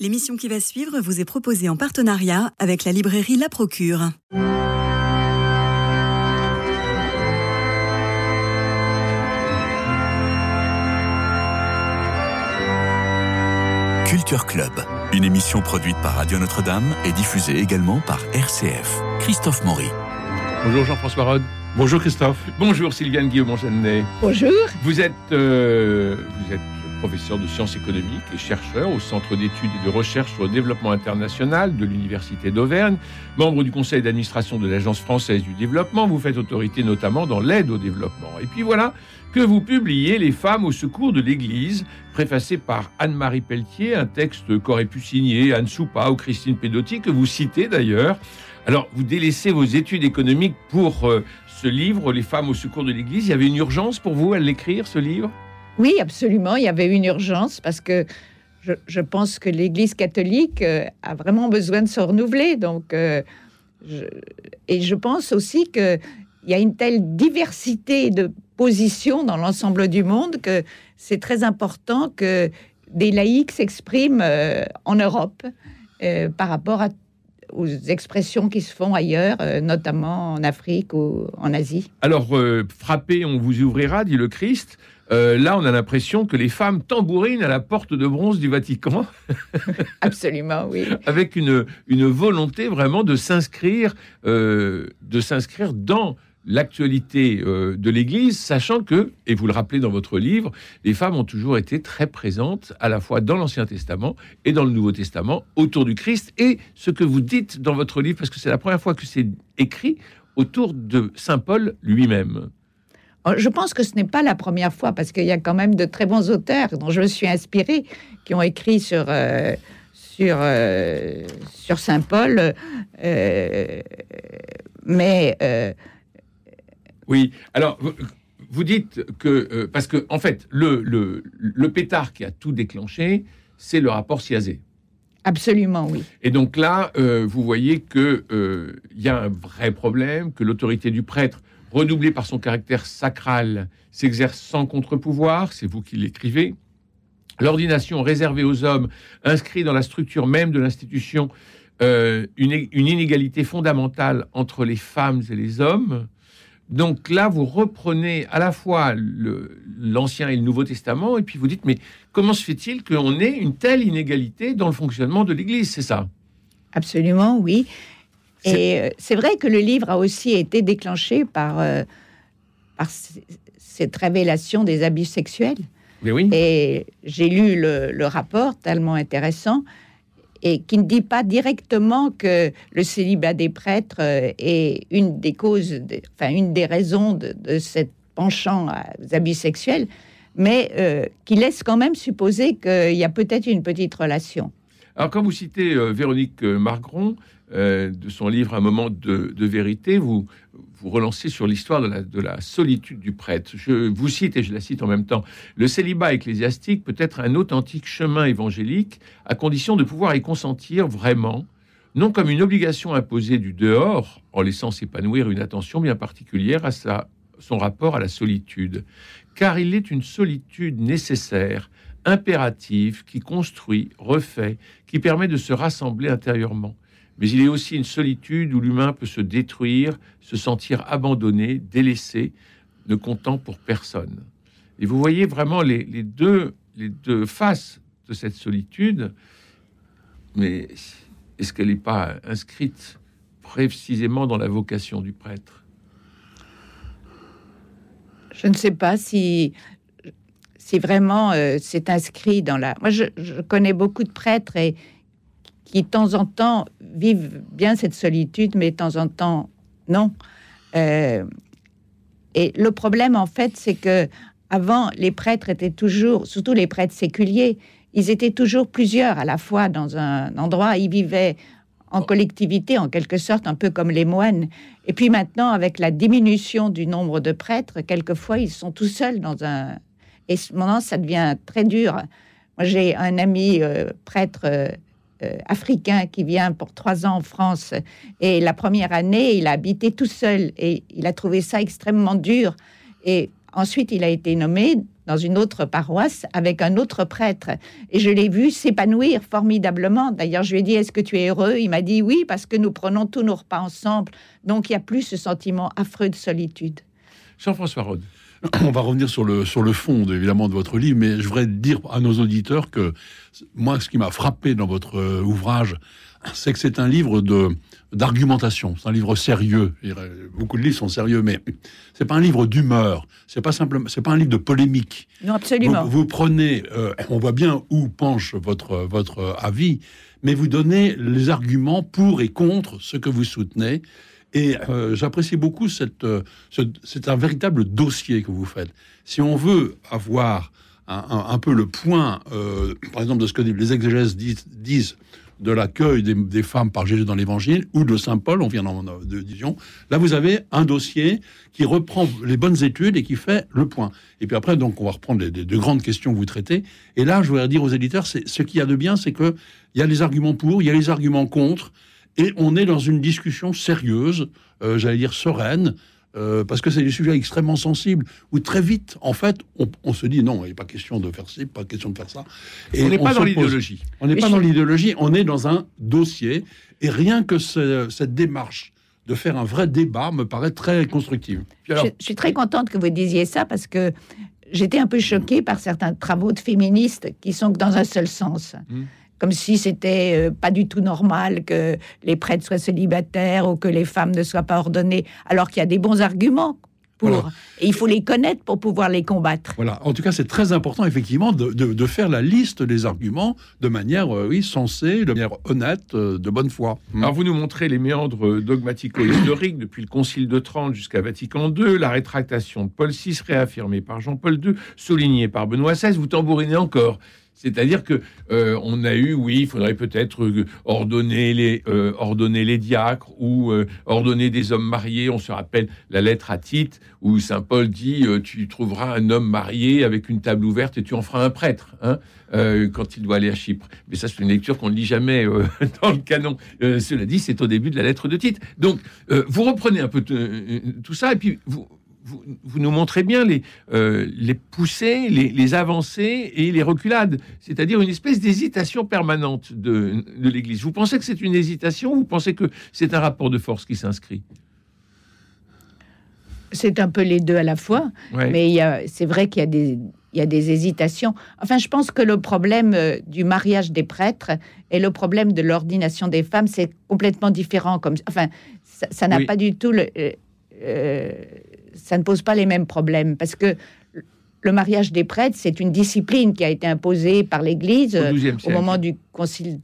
L'émission qui va suivre vous est proposée en partenariat avec la librairie La Procure. Culture Club, une émission produite par Radio Notre-Dame et diffusée également par RCF. Christophe Maury. Bonjour Jean-François Rode. Bonjour Christophe. Bonjour Sylviane Guillaume Jeannet. Bonjour. Vous êtes, euh, vous êtes professeur de sciences économiques et chercheur au Centre d'études et de recherche sur le développement international de l'Université d'Auvergne, membre du conseil d'administration de l'Agence française du développement. Vous faites autorité notamment dans l'aide au développement. Et puis voilà que vous publiez Les femmes au secours de l'Église, préfacé par Anne-Marie Pelletier, un texte qu'aurait pu signer Anne Soupa ou Christine Pedotti, que vous citez d'ailleurs. Alors, vous délaissez vos études économiques pour euh, ce livre, Les femmes au secours de l'Église. Il y avait une urgence pour vous à l'écrire, ce livre? Oui, absolument. Il y avait une urgence parce que je, pense que l'Église catholique euh, a vraiment besoin de se renouveler. Donc, euh, et je pense aussi qu'il y a une telle diversité de positions dans l'ensemble du monde que c'est très important que des laïcs s'expriment euh, en Europe par rapport aux expressions qui se font ailleurs, notamment en Afrique ou en Asie. Alors, euh, frappez, on vous ouvrira, dit le Christ. Euh, là, on a l'impression que les femmes tambourinent à la porte de bronze du Vatican, Absolument, oui. avec une, une volonté vraiment de s'inscrire, euh, de s'inscrire dans l'actualité euh, de l'Église, sachant que, et vous le rappelez dans votre livre, les femmes ont toujours été très présentes à la fois dans l'Ancien Testament et dans le Nouveau Testament autour du Christ. Et ce que vous dites dans votre livre, parce que c'est la première fois que c'est écrit autour de Saint Paul lui-même. Oh, Je pense que ce n'est pas la première fois, parce qu'il y a quand même de très bons auteurs dont je me suis inspirée, qui ont écrit sur, euh, sur, euh, sur Saint Paul. euh, mais Oui, alors vous, vous dites que, parce que en fait, le, le, le pétard qui a tout déclenché, c'est le rapport Siazé. absolument, oui. Et donc là, vous voyez que euh, il y a un vrai problème, que l'autorité du prêtre, redoublée par son caractère sacral, s'exerce sans contre-pouvoir. C'est vous qui l'écrivez. L'ordination réservée aux hommes inscrit dans la structure même de l'institution euh, une, une inégalité fondamentale entre les femmes et les hommes. Donc là, vous reprenez à la fois l'Ancien et le Nouveau Testament, et puis vous dites, mais comment se fait-il qu'on ait une telle inégalité dans le fonctionnement de l'Église? C'est ça? Absolument, oui. Et euh, c'est vrai que le livre a aussi été déclenché par, euh, par cette révélation des abus sexuels. Mais oui. Et j'ai lu le, le rapport tellement intéressant et qui ne dit pas directement que le célibat des prêtres euh, est une des causes, de- enfin une des raisons de, de cette penchant aux abus sexuels, mais euh, qui laisse quand même supposer qu'il y a peut-être une petite relation. Alors, quand vous citez euh, Véronique euh, Margron, euh, de son livre Un moment de, vérité, vous, vous relancez sur l'histoire de la, de la solitude du prêtre. Je vous cite, et je la cite en même temps, Le célibat ecclésiastique peut être un authentique chemin évangélique, à condition de pouvoir y consentir vraiment, non comme une obligation imposée du dehors, en laissant s'épanouir une attention bien particulière à sa, son rapport à la solitude, car il est une solitude nécessaire, impérative, qui construit, refait, qui permet de se rassembler intérieurement. Mais il est aussi une solitude où l'humain peut se détruire, se sentir abandonné, délaissé, ne comptant pour personne. Et vous voyez vraiment les, les deux, les deux faces de cette solitude, mais est-ce qu'elle n'est pas inscrite précisément dans la vocation du prêtre? Je ne sais pas si, si vraiment euh, c'est inscrit dans la. Moi, je, connais beaucoup de prêtres qui, de temps en temps, vivent bien cette solitude, mais de temps en temps, non. Euh, et le problème, en fait, c'est que avant, les prêtres étaient toujours, surtout les prêtres séculiers, ils étaient toujours plusieurs à la fois dans un endroit. Ils vivaient en collectivité, en quelque sorte, un peu comme les moines. Et puis maintenant, avec la diminution du nombre de prêtres, quelquefois, ils sont tout seuls dans un... Et ce moment, ça devient très dur. Moi, j'ai un ami euh, prêtre euh, euh, africain qui vient pour trois ans en France. Et la première année, il a habité tout seul. Et il a trouvé ça extrêmement dur. Et ensuite, il a été nommé dans une autre paroisse avec un autre prêtre. Et je l'ai vu s'épanouir formidablement. D'ailleurs, je lui ai dit, est-ce que tu es heureux? Il m'a dit oui, parce que nous prenons tous nos repas ensemble. Donc, il n'y a plus ce sentiment affreux de solitude. Jean-François Rode. On va revenir sur le, sur le fond, évidemment, de votre livre, mais je voudrais dire à nos auditeurs que moi, ce qui m'a frappé dans votre euh, ouvrage, c'est que c'est un livre de d'argumentation. C'est un livre sérieux. Beaucoup de livres sont sérieux, mais c'est pas un livre d'humeur. C'est pas simplement, c'est pas un livre de polémique. Non, absolument. Vous, prenez, euh, on voit bien où penche votre votre avis, mais vous donnez les arguments pour et contre ce que vous soutenez. Et euh, j'apprécie beaucoup cette, c'est un véritable dossier que vous faites. Si on veut avoir un, peu le point, euh, par exemple, de ce que les exégèses disent, de l'accueil des, femmes par Jésus dans l'Évangile ou de Saint Paul, on vient de Dijon. Là, vous avez un dossier qui reprend les bonnes études et qui fait le point. Et puis après, donc, on va reprendre les, deux grandes questions que vous traitez. Et là, je voudrais dire aux éditeurs, ce qu'il y a de bien, c'est que il y a les arguments pour, il y a les arguments contre, et on est dans une discussion sérieuse, euh, j'allais dire sereine, euh, parce que c'est des sujets extrêmement sensibles, où très vite, en fait, on, se dit non, il n'est pas question de faire ci, pas question de faire ça. Et on n'est pas dans l'idéologie. On n'est pas dans l'idéologie, on est dans un dossier, et rien que cette démarche de faire un vrai débat me paraît très constructive. je, suis très contente que vous disiez ça, parce que j'étais un peu choquée par certains travaux de féministes qui sont dans un seul sens. Mmh comme si c'était euh, pas du tout normal que les prêtres soient célibataires ou que les femmes ne soient pas ordonnées, alors qu'il y a des bons arguments pour. Et il faut les connaître pour pouvoir les combattre. Voilà. En tout cas, c'est très important, effectivement, de, faire la liste des arguments de manière, euh, oui, sensée, de manière honnête, euh, de bonne foi. Alors, vous nous montrez les méandres dogmatico-historiques depuis le Concile de Trente jusqu'à Vatican II, la rétractation de Paul VI, réaffirmée par Jean-Paul II, soulignée par Benoît XVI. Vous tambourinez encore. C'est-à-dire que euh, on a eu, oui, il faudrait peut-être euh, ordonner les euh, ordonner les diacres ou ordonner des hommes mariés. On se rappelle la lettre à Tite où saint Paul dit tu trouveras un homme marié avec une table ouverte et tu en feras un prêtre. Hein, quand il doit aller à Chypre. Mais ça, c'est une lecture qu'on ne lit jamais dans le canon. cela dit, c'est au début de la lettre de Tite. Donc, vous reprenez un peu tout ça, et puis vous, vous, nous montrez bien les, euh, les poussées, les, avancées et les reculades, c'est-à-dire une espèce d'hésitation permanente de, l'Église. Vous pensez que c'est une hésitation ou vous pensez que c'est un rapport de force qui s'inscrit? C'est un peu les deux à la fois, mais c'est vrai qu'il y a des il y a des hésitations. Enfin, je pense que le problème euh, du mariage des prêtres et le problème de l'ordination des femmes, c'est complètement différent. Comme, enfin, ça n'a pas du tout le, euh, ça ne pose pas les mêmes problèmes parce que le mariage des prêtres, c'est une discipline qui a été imposée par l'Église au, moment du Concile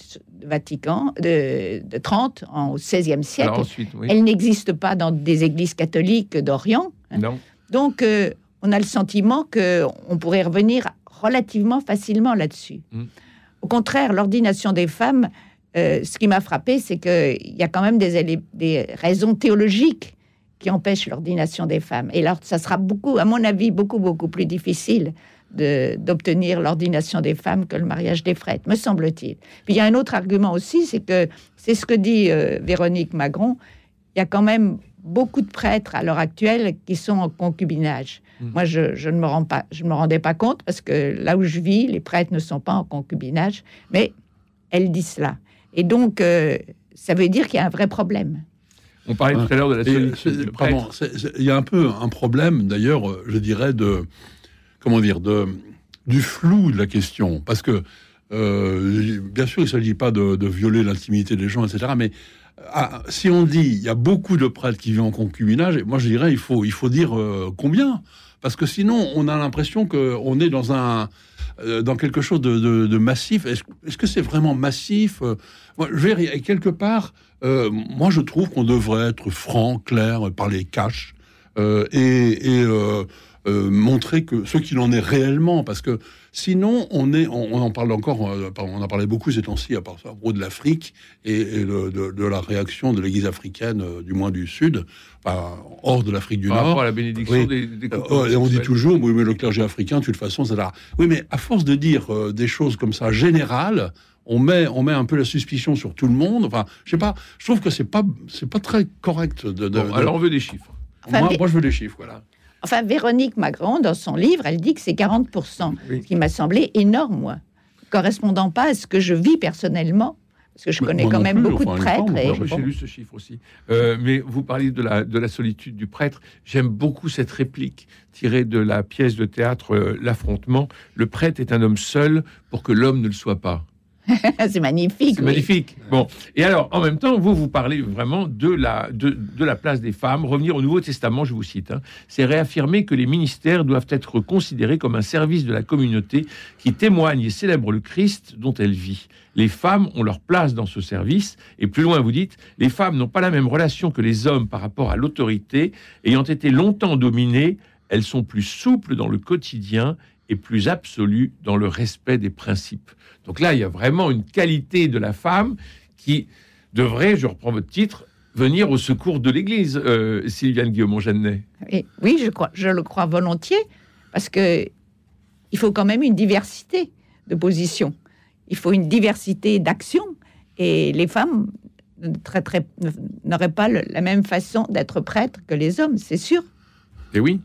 Vatican de, de 30, au XVIe siècle. Elle n'existe pas dans des églises catholiques d'Orient. Non. Donc, euh, on a le sentiment qu'on pourrait revenir relativement facilement là-dessus. Hmm. Au contraire, l'ordination des femmes, euh, ce qui m'a frappé, c'est qu'il y a quand même des, des raisons théologiques qui empêche l'ordination des femmes. Et alors, ça sera beaucoup, à mon avis, beaucoup, beaucoup plus difficile d'obtenir l'ordination des femmes que le mariage des frères, me semble-t-il. Puis il y a un autre argument aussi, c'est que c'est ce que dit euh, Véronique Magron, il y a quand même beaucoup de prêtres à l'heure actuelle qui sont en concubinage. Mmh. Moi, je, ne me rends pas, je me rendais pas compte parce que là où je vis, les prêtres ne sont pas en concubinage, mais elle dit cela. Et donc, euh, ça veut dire qu'il y a un vrai problème. On parlait tout à l'heure de la solitude. Il y a un peu un problème, d'ailleurs, je dirais, de comment dire, de du flou de la question, parce que euh, bien sûr, il ne s'agit pas de, violer l'intimité des gens, etc. Mais ah, si on dit il y a beaucoup de prêtres qui vivent en concubinage, moi je dirais il faut il faut dire euh, combien, parce que sinon on a l'impression qu'on est dans un dans quelque chose de, massif. Est-ce que c'est vraiment massif moi, je vais, quelque part, euh, moi je trouve qu'on devrait être franc, clair, parler cash euh, et, euh, montrer que ce qu'il en est réellement, parce que sinon on est, on, en parle encore, on a parlé beaucoup ces temps-ci à propos de l'Afrique et, de, la réaction de l'Église africaine, du moins du Sud, hors de l'Afrique du Nord. Par rapport à la bénédiction des, et on dit toujours, oui, mais le clergé africain, de toute façon, c'est là. Oui, mais à force de dire des choses comme ça générales, on met, on met un peu la suspicion sur tout le monde. Enfin, je sais pas, je trouve que c'est pas, c'est pas très correct de. alors on veut des chiffres. moi, je veux des chiffres, voilà. Enfin, Véronique Magron, dans son livre, elle dit que c'est 40%, Oui. ce qui m'a semblé énorme, moi, correspondant pas à ce que je vis personnellement, parce que je Mais connais quand même plus, beaucoup enfin, de prêtres. J'ai bon. lu ce chiffre aussi. Euh, mais vous parliez de la, de la solitude du prêtre. J'aime beaucoup cette réplique tirée de la pièce de théâtre euh, L'affrontement. Le prêtre est un homme seul pour que l'homme ne le soit pas. c'est magnifique. C'est oui. magnifique. Bon, et alors, en même temps, vous, vous parlez vraiment de la, de, de la place des femmes. Revenir au Nouveau Testament, je vous cite, hein, c'est réaffirmer que les ministères doivent être considérés comme un service de la communauté qui témoigne et célèbre le Christ dont elle vit. Les femmes ont leur place dans ce service. Et plus loin, vous dites, les femmes n'ont pas la même relation que les hommes par rapport à l'autorité. Ayant été longtemps dominées, elles sont plus souples dans le quotidien et plus absolues dans le respect des principes. Donc là, il y a vraiment une qualité de la femme qui devrait, je reprends votre titre, venir au secours de l'Église, euh, Sylviane Guillaume-Jeannet. Et oui, je, crois, je le crois volontiers, parce que il faut quand même une diversité de positions. Il faut une diversité d'actions. Et les femmes n'auraient pas le- la même façon d'être prêtres que les hommes, c'est sûr. Et oui.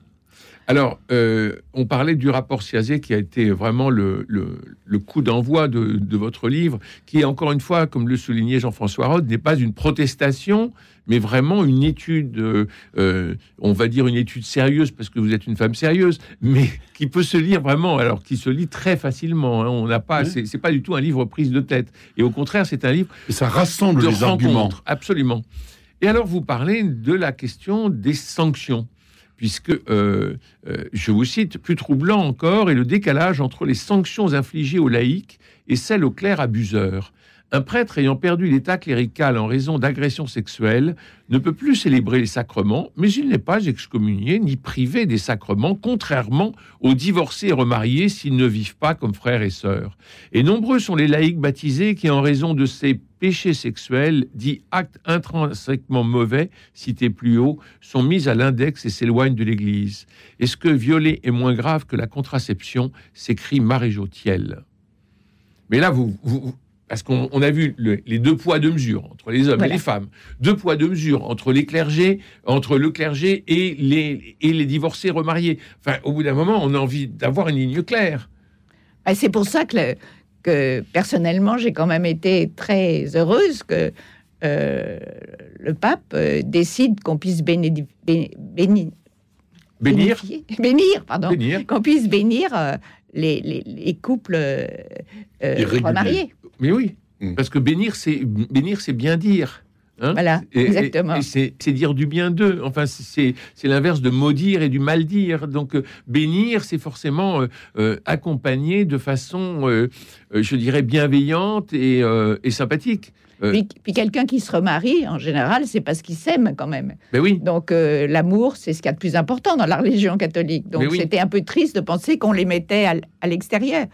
Alors, euh, on parlait du rapport Siazé qui a été vraiment le, le- le coup d'envoi de, de votre livre, qui, encore une fois, comme le soulignait Jean-François Rode, n'est pas une protestation, mais vraiment une étude, euh, euh, on va dire une étude sérieuse, parce que vous êtes une femme sérieuse, mais qui peut se lire vraiment, alors qui se lit très facilement. hein. On n'a pas, Oui. c'est pas du tout un livre prise de tête. Et au contraire, c'est un livre Et ça rassemble de les arguments. absolument. Et alors, vous parlez de la question des sanctions, puisque, euh, euh, je vous cite, plus troublant encore est le décalage entre les sanctions infligées aux laïcs et celles aux clercs abuseurs. Un prêtre ayant perdu l'état clérical en raison d'agressions sexuelles ne peut plus célébrer les sacrements, mais il n'est pas excommunié ni privé des sacrements, contrairement aux divorcés et remariés s'ils ne vivent pas comme frères et sœurs. Et nombreux sont les laïcs baptisés qui, en raison de ces péchés sexuels, dits actes intrinsèquement mauvais, cités plus haut, sont mis à l'index et s'éloignent de l'Église. Est-ce que violer est moins grave que la contraception s'écrit Thiel. Mais là, vous- parce qu'on on a vu le- les deux poids, deux mesures entre les hommes Voilà. et les femmes, deux poids, deux mesures entre les clergés, entre le clergé et les, et les divorcés remariés. Enfin, au bout d'un moment, on a envie d'avoir une ligne claire. Ben, c'est pour ça que, le- que personnellement, j'ai quand même été très heureuse que euh, le pape euh, décide qu'on puisse béni- bé- béni- Bénir, bénir, pardon, qu'on puisse bénir euh, les, les- les couples remariés. Mais oui, Mm. parce que bénir, c'est bénir, c'est bien dire. hein. Voilà, Et- exactement. et c'est c'est dire du bien d'eux. Enfin, c'est- l'inverse de maudire et du mal dire. Donc, euh, bénir, c'est forcément euh, euh, accompagner de façon, je dirais, bienveillante et, euh, et sympathique. Euh, Puis, puis quelqu'un qui se remarie, en général, c'est parce qu'il s'aime quand même. ben oui, Donc euh, l'amour, c'est ce qu'il y a de plus important dans la religion catholique. Donc Mais oui. c'était un peu triste de penser qu'on les mettait à l'extérieur.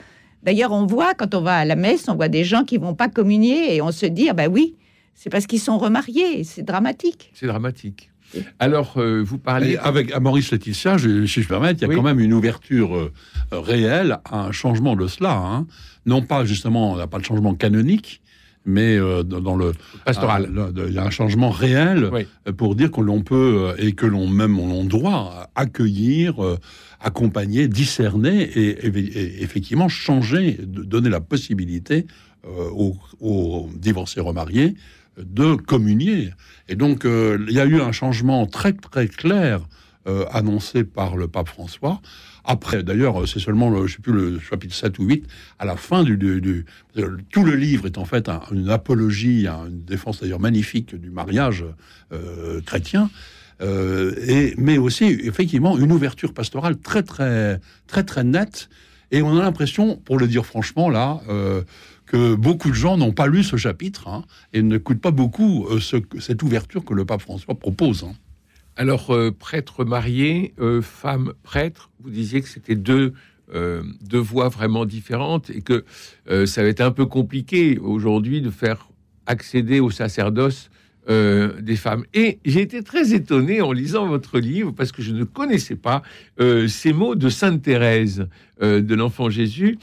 D'ailleurs, on voit quand on va à la messe, on voit des gens qui vont pas communier et on se dit, ah ben oui, c'est parce qu'ils sont remariés. C'est dramatique. c'est dramatique. Alors, euh, vous parlez. Et avec à Maurice Laetitia, je, si je permettre, il y a Oui. quand même une ouverture euh, réelle à un changement de cela. hein. Non pas justement, on n'a pas le changement canonique, mais euh, dans, le pastoral. ah, il y a un changement réel Oui. euh, pour dire que l'on peut euh, et que l'on même on doit accueillir, accompagner, discerner et, et- et effectivement changer, donner la possibilité euh, aux, aux divorcés remariés de communier. Et donc il y a eu un changement très très clair euh, annoncé par le pape François. Après, d'ailleurs, c'est seulement, le, je sais plus, le chapitre 7 ou 8, à la fin du... euh, tout le livre est en fait un- une apologie, une défense d'ailleurs magnifique du mariage euh, chrétien, euh, mais aussi, effectivement, une ouverture pastorale très, très, très, très nette. Et on a l'impression, pour le dire franchement, là, euh, que beaucoup de gens n'ont pas lu ce chapitre hein, et n'écoutent pas beaucoup euh, ce- cette ouverture que le pape François propose. hein. Alors, prêtre marié, femme prêtre, vous disiez que c'était deux, euh, deux voies vraiment différentes et que euh, ça va être un peu compliqué aujourd'hui de faire accéder au sacerdoce euh, des femmes. Et j'ai été très étonné en lisant votre livre parce que je ne connaissais pas ces mots de Sainte Thérèse de l'Enfant Jésus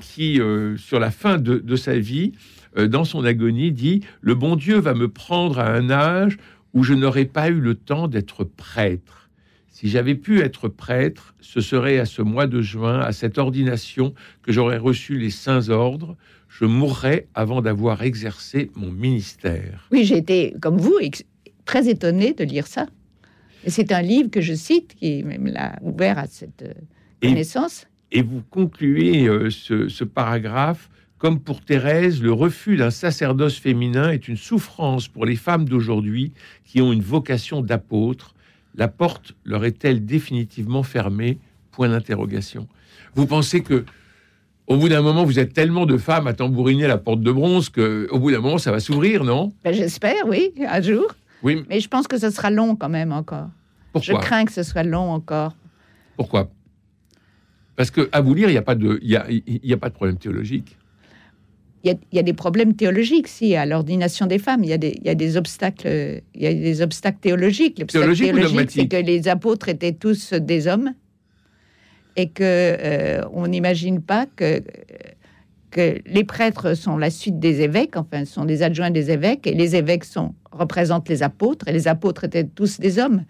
qui, sur la fin de, de sa vie, dans son agonie, dit Le bon Dieu va me prendre à un âge où je n'aurais pas eu le temps d'être prêtre. Si j'avais pu être prêtre, ce serait à ce mois de juin, à cette ordination, que j'aurais reçu les saints ordres. Je mourrais avant d'avoir exercé mon ministère. Oui, j'ai été, comme vous, très étonnée de lire ça. C'est un livre que je cite, qui me l'a ouvert à cette euh, Et- connaissance. Et vous concluez euh, ce, ce paragraphe comme pour Thérèse, le refus d'un sacerdoce féminin est une souffrance pour les femmes d'aujourd'hui qui ont une vocation d'apôtre. La porte leur est-elle définitivement fermée? Point d'interrogation. Vous pensez que au bout d'un moment, vous êtes tellement de femmes à tambouriner la porte de bronze que au bout d'un moment, ça va s'ouvrir, non? Ben, J'espère, oui, un jour. Oui. Mais je pense que ce sera long quand même encore. Je Pourquoi crains que ce soit long encore. Pourquoi? Parce que à vous lire, il n'y a pas de, il y a, il y a pas de problème théologique. Il y, a, il y a des problèmes théologiques, si, à l'ordination des femmes. Il y a des, il y a des obstacles, il y a des obstacles théologiques. L'obstacle Théologique c'est que les apôtres étaient tous des hommes et que euh, on n'imagine pas que que les prêtres sont la suite des évêques, enfin, sont des adjoints des évêques, et les évêques sont représentent les apôtres, et les apôtres étaient tous des hommes.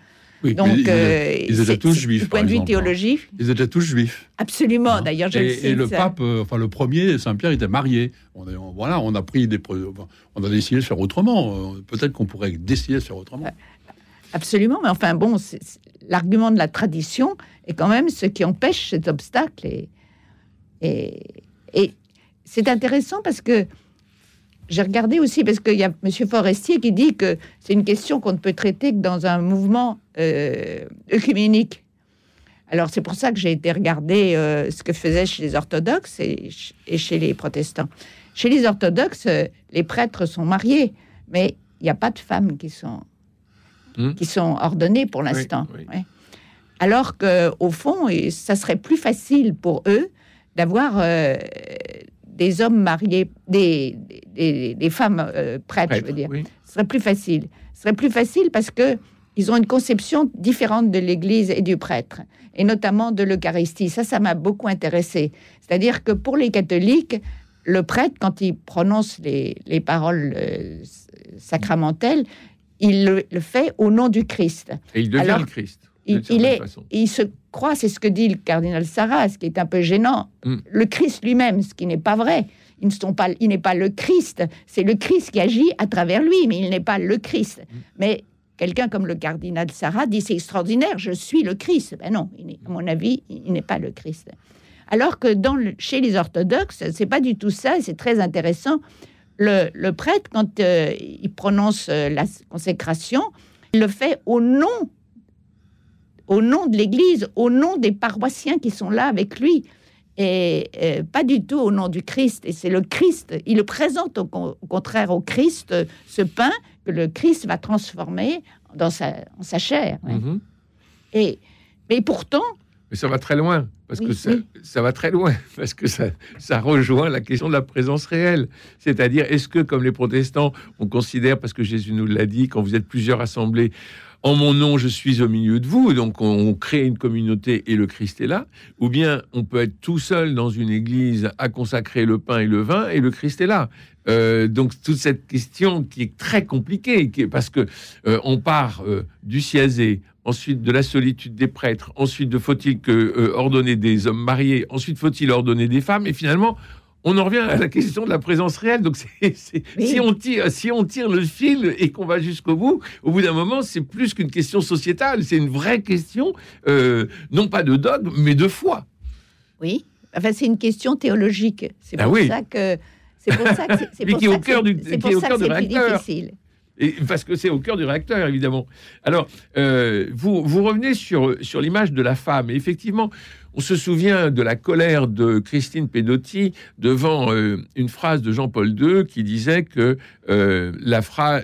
Oui, Donc, ils, euh, ils étaient c'est- tous juifs, Du point par de vue hein. théologique, ils étaient tous juifs. absolument. Hein. D'ailleurs, je le et, cite, et le ça. pape, euh, enfin le premier, Saint-Pierre, était marié. On, voilà, on a pris des, on a décidé de faire autrement. Euh, Peut-être qu'on pourrait décider de faire autrement. Absolument, mais enfin bon, l'argument de la tradition est quand même ce qui empêche cet obstacle. Et, et, et c'est intéressant parce que j'ai regardé aussi, parce qu'il y a M. Forestier qui dit que c'est une question qu'on ne peut traiter que dans un mouvement euh, œcuménique. Alors c'est pour ça que j'ai été regarder euh, ce que faisaient chez les orthodoxes et, ch- et chez les protestants. Chez les orthodoxes, euh, les prêtres sont mariés, mais il n'y a pas de femmes qui sont Hmm. qui sont ordonnées pour l'instant. oui. Ouais. Alors que au fond, ça serait plus facile pour eux d'avoir euh, des hommes mariés, des, des, des femmes euh, prêtres, je veux dire. oui. Ce serait plus facile. Ce serait plus facile parce que ils ont une conception différente de l'Église et du prêtre, et notamment de l'Eucharistie. Ça, ça m'a beaucoup intéressé. C'est-à-dire que pour les catholiques, le prêtre, quand il prononce les, les paroles euh, sacramentelles, il le, le fait au nom du Christ. Et il devient Alors, le Christ. Il, est, façon. il se c'est ce que dit le cardinal Sarah, ce qui est un peu gênant, Mm. le Christ lui-même, ce qui n'est pas vrai. Ils ne sont pas, il n'est pas le Christ, c'est le Christ qui agit à travers lui, mais il n'est pas le Christ. Mm. Mais quelqu'un comme le cardinal Sarah dit c'est extraordinaire, je suis le Christ. Ben non, il à mon avis, il n'est pas le Christ. Alors que dans le- chez les orthodoxes, c'est pas du tout ça, et c'est très intéressant. Le, le prêtre, quand euh, il prononce euh, la consécration, il le fait au nom au nom de l'Église, au nom des paroissiens qui sont là avec lui, et euh, pas du tout au nom du Christ. Et c'est le Christ, il le présente au, con- au contraire au Christ, euh, ce pain que le Christ va transformer dans sa, en sa chair. ouais. Mhm. Et, mais pourtant, Mais ça va très loin, parce Oui, que ça, oui. ça va très loin, parce que ça, ça rejoint la question de la présence réelle. C'est-à-dire, est-ce que, comme les protestants, on considère, parce que Jésus nous l'a dit, quand vous êtes plusieurs assemblés, en mon nom, je suis au milieu de vous, donc on, crée une communauté et le Christ est là, ou bien on peut être tout seul dans une église à consacrer le pain et le vin et le Christ est là. Euh, donc toute cette question qui est très compliquée, qui est- parce que euh, on part euh, du siazé, ensuite de la solitude des prêtres, ensuite de faut-il que ordonner des hommes mariés, ensuite faut-il ordonner des femmes, et finalement on en revient à la question de la présence réelle. Donc Oui. si on tire, si on tire le fil et qu'on va jusqu'au bout, au bout d'un moment c'est plus qu'une question sociétale, c'est une vraie question, euh, non pas de dogme, mais de foi. oui, enfin, c'est une question théologique. C'est Ah pour oui. ça que c'est pour ça que c'est- pour qui est au cœur du- c'est plus réacteur. difficile. Et parce que c'est au cœur du réacteur, évidemment. Alors, euh, vous, vous revenez sur, sur l'image de la femme. Et effectivement, on se souvient de la colère de Christine Pedotti devant euh, une phrase de Jean-Paul II qui disait que euh,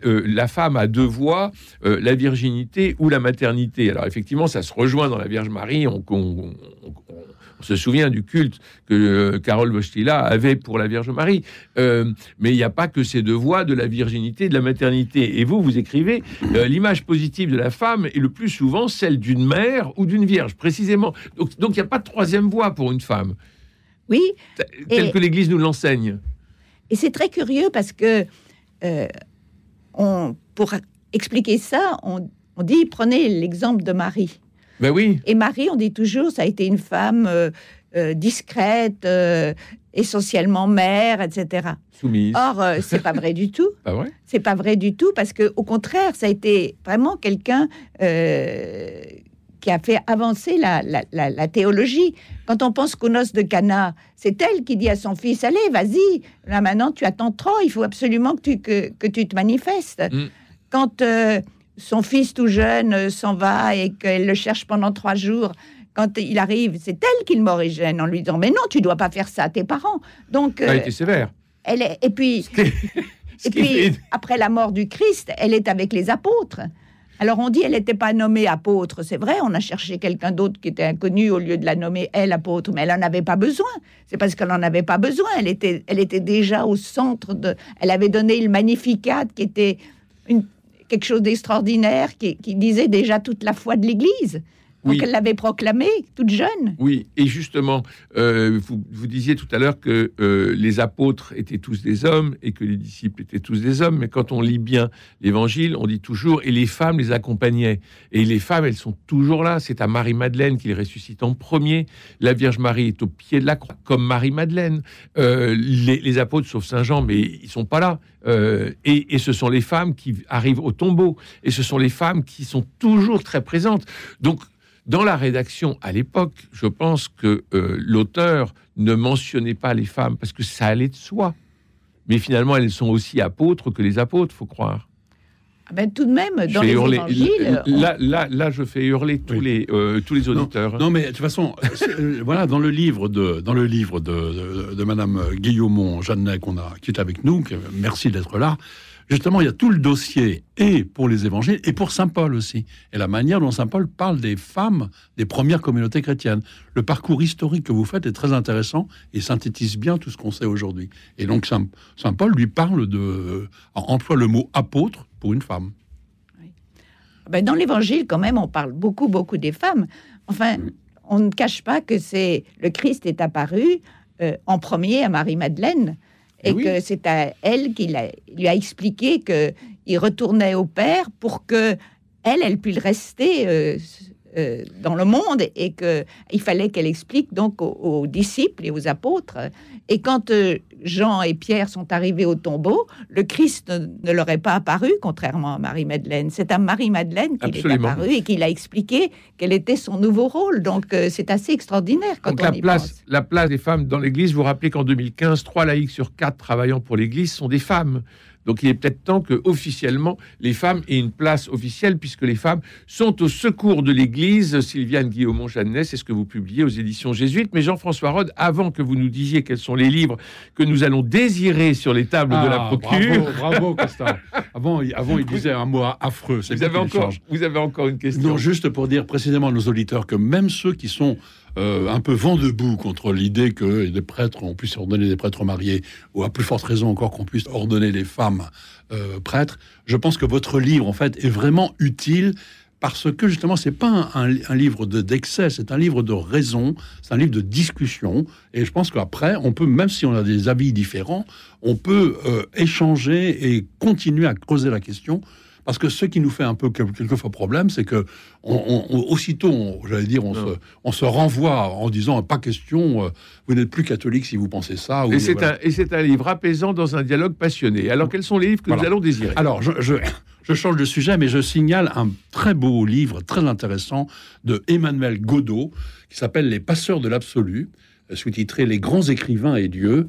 euh, la femme a deux voix, euh, la virginité ou la maternité. Alors, effectivement, ça se rejoint dans la Vierge Marie. On- se souvient du culte que euh, Carole Wojtyla avait pour la Vierge Marie. Euh, mais il n'y a pas que ces deux voies de la virginité et de la maternité. Et vous, vous écrivez, euh, l'image positive de la femme est le plus souvent celle d'une mère ou d'une vierge, précisément. Donc donc il n'y a pas de troisième voie pour une femme, Oui, telle que l'Église nous l'enseigne. Et c'est très curieux parce que, euh, on, pour expliquer ça, on, on dit prenez l'exemple de Marie. Ben oui. Et Marie, on dit toujours, ça a été une femme euh, euh, discrète, euh, essentiellement mère, etc. Soumise. Or, c'est pas vrai du tout. Pas vrai C'est pas vrai du tout parce que, au contraire, ça a été vraiment quelqu'un qui a fait avancer la, la- la- la théologie. Quand on pense qu'aux noces de Cana, c'est elle qui dit à son fils Allez, vas-y, là maintenant tu attends trop, il faut absolument que tu, que, que tu te manifestes. Mm. Quand euh, son fils tout jeune euh, s'en va et qu'elle le cherche pendant trois jours, quand il arrive, c'est elle qui le morigène en lui disant Mais non, tu dois pas faire ça à tes parents. Donc, a euh, été sévère. elle est, et puis, et puis, après la mort du Christ, elle est avec les apôtres. Alors on dit elle n'était pas nommée apôtre, c'est vrai, on a cherché quelqu'un d'autre qui était inconnu au lieu de la nommer elle apôtre, mais elle n'en avait pas besoin. C'est parce qu'elle n'en avait pas besoin, elle était, elle était déjà au centre de... Elle avait donné le Magnificat qui était une, quelque chose d'extraordinaire, qui, disait déjà toute la foi de l'Église. Donc Oui. elle l'avait proclamé toute jeune. Oui, et justement, euh, vous, vous disiez tout à l'heure que euh, les apôtres étaient tous des hommes et que les disciples étaient tous des hommes, mais quand on lit bien l'évangile, on dit toujours, et les femmes les accompagnaient. Et les femmes, elles sont toujours là. C'est à Marie-Madeleine qu'il ressuscite en premier. La Vierge Marie est au pied de la croix, comme Marie-Madeleine. Euh, les, les apôtres, sauf Saint-Jean, mais ils sont pas là. Et, et ce sont les femmes qui arrivent au tombeau. Et ce sont les femmes qui sont toujours très présentes. Donc, dans la rédaction à l'époque, je pense que euh, l'auteur ne mentionnait pas les femmes parce que ça allait de soi. Mais finalement, elles sont aussi apôtres que les apôtres, faut croire. Ah ben, tout de même, dans les hurler- évangiles, on- Là, là, là, je fais hurler tous Oui. les euh, tous les auditeurs. Non, mais de toute façon, c'est- euh, voilà, dans le livre de, dans le livre de, de, de Madame Guillaumont Jeannet qu'on a, qui est avec nous, que- merci d'être là. Justement, il y a tout le dossier, et pour les évangiles, et pour Saint Paul aussi, et la manière dont Saint Paul parle des femmes des premières communautés chrétiennes. Le parcours historique que vous faites est très intéressant et synthétise bien tout ce qu'on sait aujourd'hui. Et donc Saint, Paul lui parle de, emploie le mot apôtre pour une femme. Ben, dans l'évangile, quand même, on parle beaucoup, beaucoup des femmes. Enfin, on ne cache pas que c'est le Christ est apparu euh, en premier à Marie-Madeleine et Eh oui. que c'est à elle qu'il a- lui a expliqué que il retournait au Père pour que elle, elle puisse rester euh, euh, dans le monde et que il fallait qu'elle explique donc aux, aux disciples et aux apôtres. Et quand euh, Jean et Pierre sont arrivés au tombeau, le Christ ne, ne leur est pas apparu, contrairement à Marie-Madeleine. C'est à Marie-Madeleine qu'il est apparu et qu'il a expliqué quel était son nouveau rôle. Donc euh, c'est assez extraordinaire quand Donc on la y place, pense. la place des femmes dans l'Église, vous vous rappelez qu'en 2015, trois laïcs sur quatre travaillant pour l'Église sont des femmes. Donc il est peut-être temps que officiellement les femmes aient une place officielle puisque les femmes sont au secours de l'Église. Sylviane Guillaumont Jeannet, c'est ce que vous publiez aux éditions jésuites. Mais Jean-François Rode, avant que vous nous disiez quels sont les livres que nous allons désirer sur les tables de la Ah, procure, Bravo, bravo Costa. Avant, il- avant, il disait un mot affreux. Vous avez encore, vous avez encore une question. Non, juste pour dire précisément à nos auditeurs que même ceux qui sont euh, un peu vent debout contre l'idée que les prêtres, on puisse ordonner des prêtres mariés, ou à plus forte raison encore qu'on puisse ordonner les femmes euh, prêtres, je pense que votre livre, en fait, est vraiment utile parce que justement, c'est pas un, livre de- d'excès, c'est un livre de raison, c'est un livre de discussion. Et je pense qu'après, on peut, même si on a des avis différents, on peut euh, échanger et continuer à creuser la question. Parce que ce qui nous fait un peu quel- quelquefois problème, c'est que on, on- on- aussitôt, j'allais dire, on se, on se renvoie en disant pas question, euh, vous n'êtes plus catholique si vous pensez ça. ou- Et c'est voilà. un, livre apaisant dans un dialogue passionné. Alors quels sont les livres que Voilà. nous allons désirer? Alors, je, je, je change de sujet, mais je signale un très beau livre, très intéressant, de Emmanuel Godot, qui s'appelle Les Passeurs de l'Absolu, euh, sous-titré Les grands écrivains et Dieu.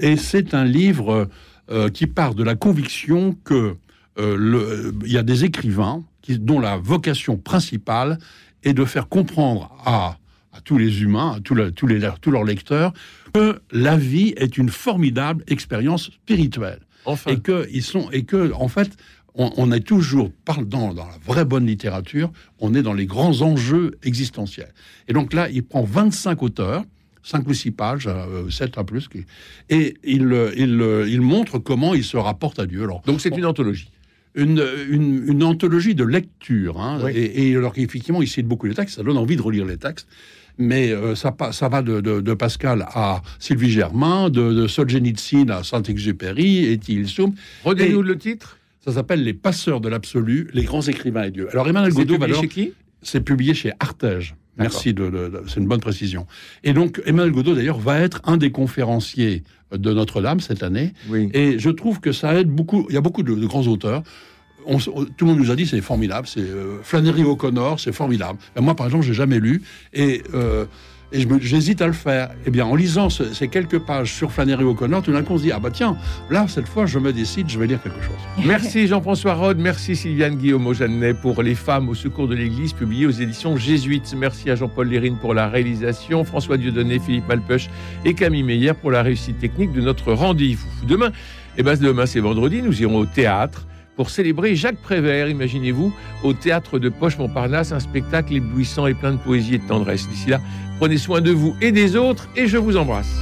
Et c'est un livre euh, qui part de la conviction que le- il y a des écrivains qui, dont la vocation principale est de faire comprendre à, à tous les humains, à tous, le- tous, les, tous leurs lecteurs, que la vie est une formidable expérience spirituelle Enfin, et que ils sont et que en fait on, on est toujours dans, dans la vraie bonne littérature on est dans les grands enjeux existentiels et donc là il prend 25 auteurs 5 ou 6 pages, 7 à plus, et il, euh, il, euh, il montre comment il se rapporte à Dieu. Alors, donc c'est une anthologie. Une, une, une anthologie de lecture. hein, Oui. et, et alors qu'effectivement, il cite beaucoup les textes, ça donne envie de relire les textes. Mais euh, ça, ça va de, de- de Pascal à Sylvie Germain, de, de Solzhenitsyn à Saint-Exupéry, et Tilsum. Redonnez-nous le titre. Ça s'appelle Les passeurs de l'absolu, les grands écrivains et Dieu. Alors Emmanuel C'est Godot va publié chez qui? C'est publié chez Artege. Merci, de, c'est une bonne précision. Et donc, Emmanuel Godot, d'ailleurs, va être un des conférenciers de Notre-Dame cette année. Oui. Et je trouve que ça aide beaucoup. Il y a beaucoup de, de grands auteurs. On, tout le monde nous a dit c'est formidable. C'est euh, Flannery O'Connor, c'est formidable. Ben, moi, par exemple, j'ai jamais lu. Et euh, et j'hésite à le faire. Eh bien, en lisant ce, ces quelques pages sur Flannery O'Connor, tout d'un coup, on se dit Ah bah tiens, là, cette fois, je me décide, je vais lire quelque chose. Merci Jean-François Rode, merci Sylviane Guillaume Jeannet pour Les femmes au secours de l'Église, publié aux éditions Jésuites. Merci à Jean-Paul Lérine pour la réalisation, François Dieudonné, Philippe Malpeuch et Camille Meyer pour la réussite technique de notre rendez-vous. Demain, eh ben, demain c'est vendredi, nous irons au théâtre pour célébrer Jacques Prévert, imaginez-vous, au théâtre de Poche-Montparnasse, un spectacle éblouissant et plein de poésie et de tendresse. D'ici là, Prenez soin de vous et des autres et je vous embrasse.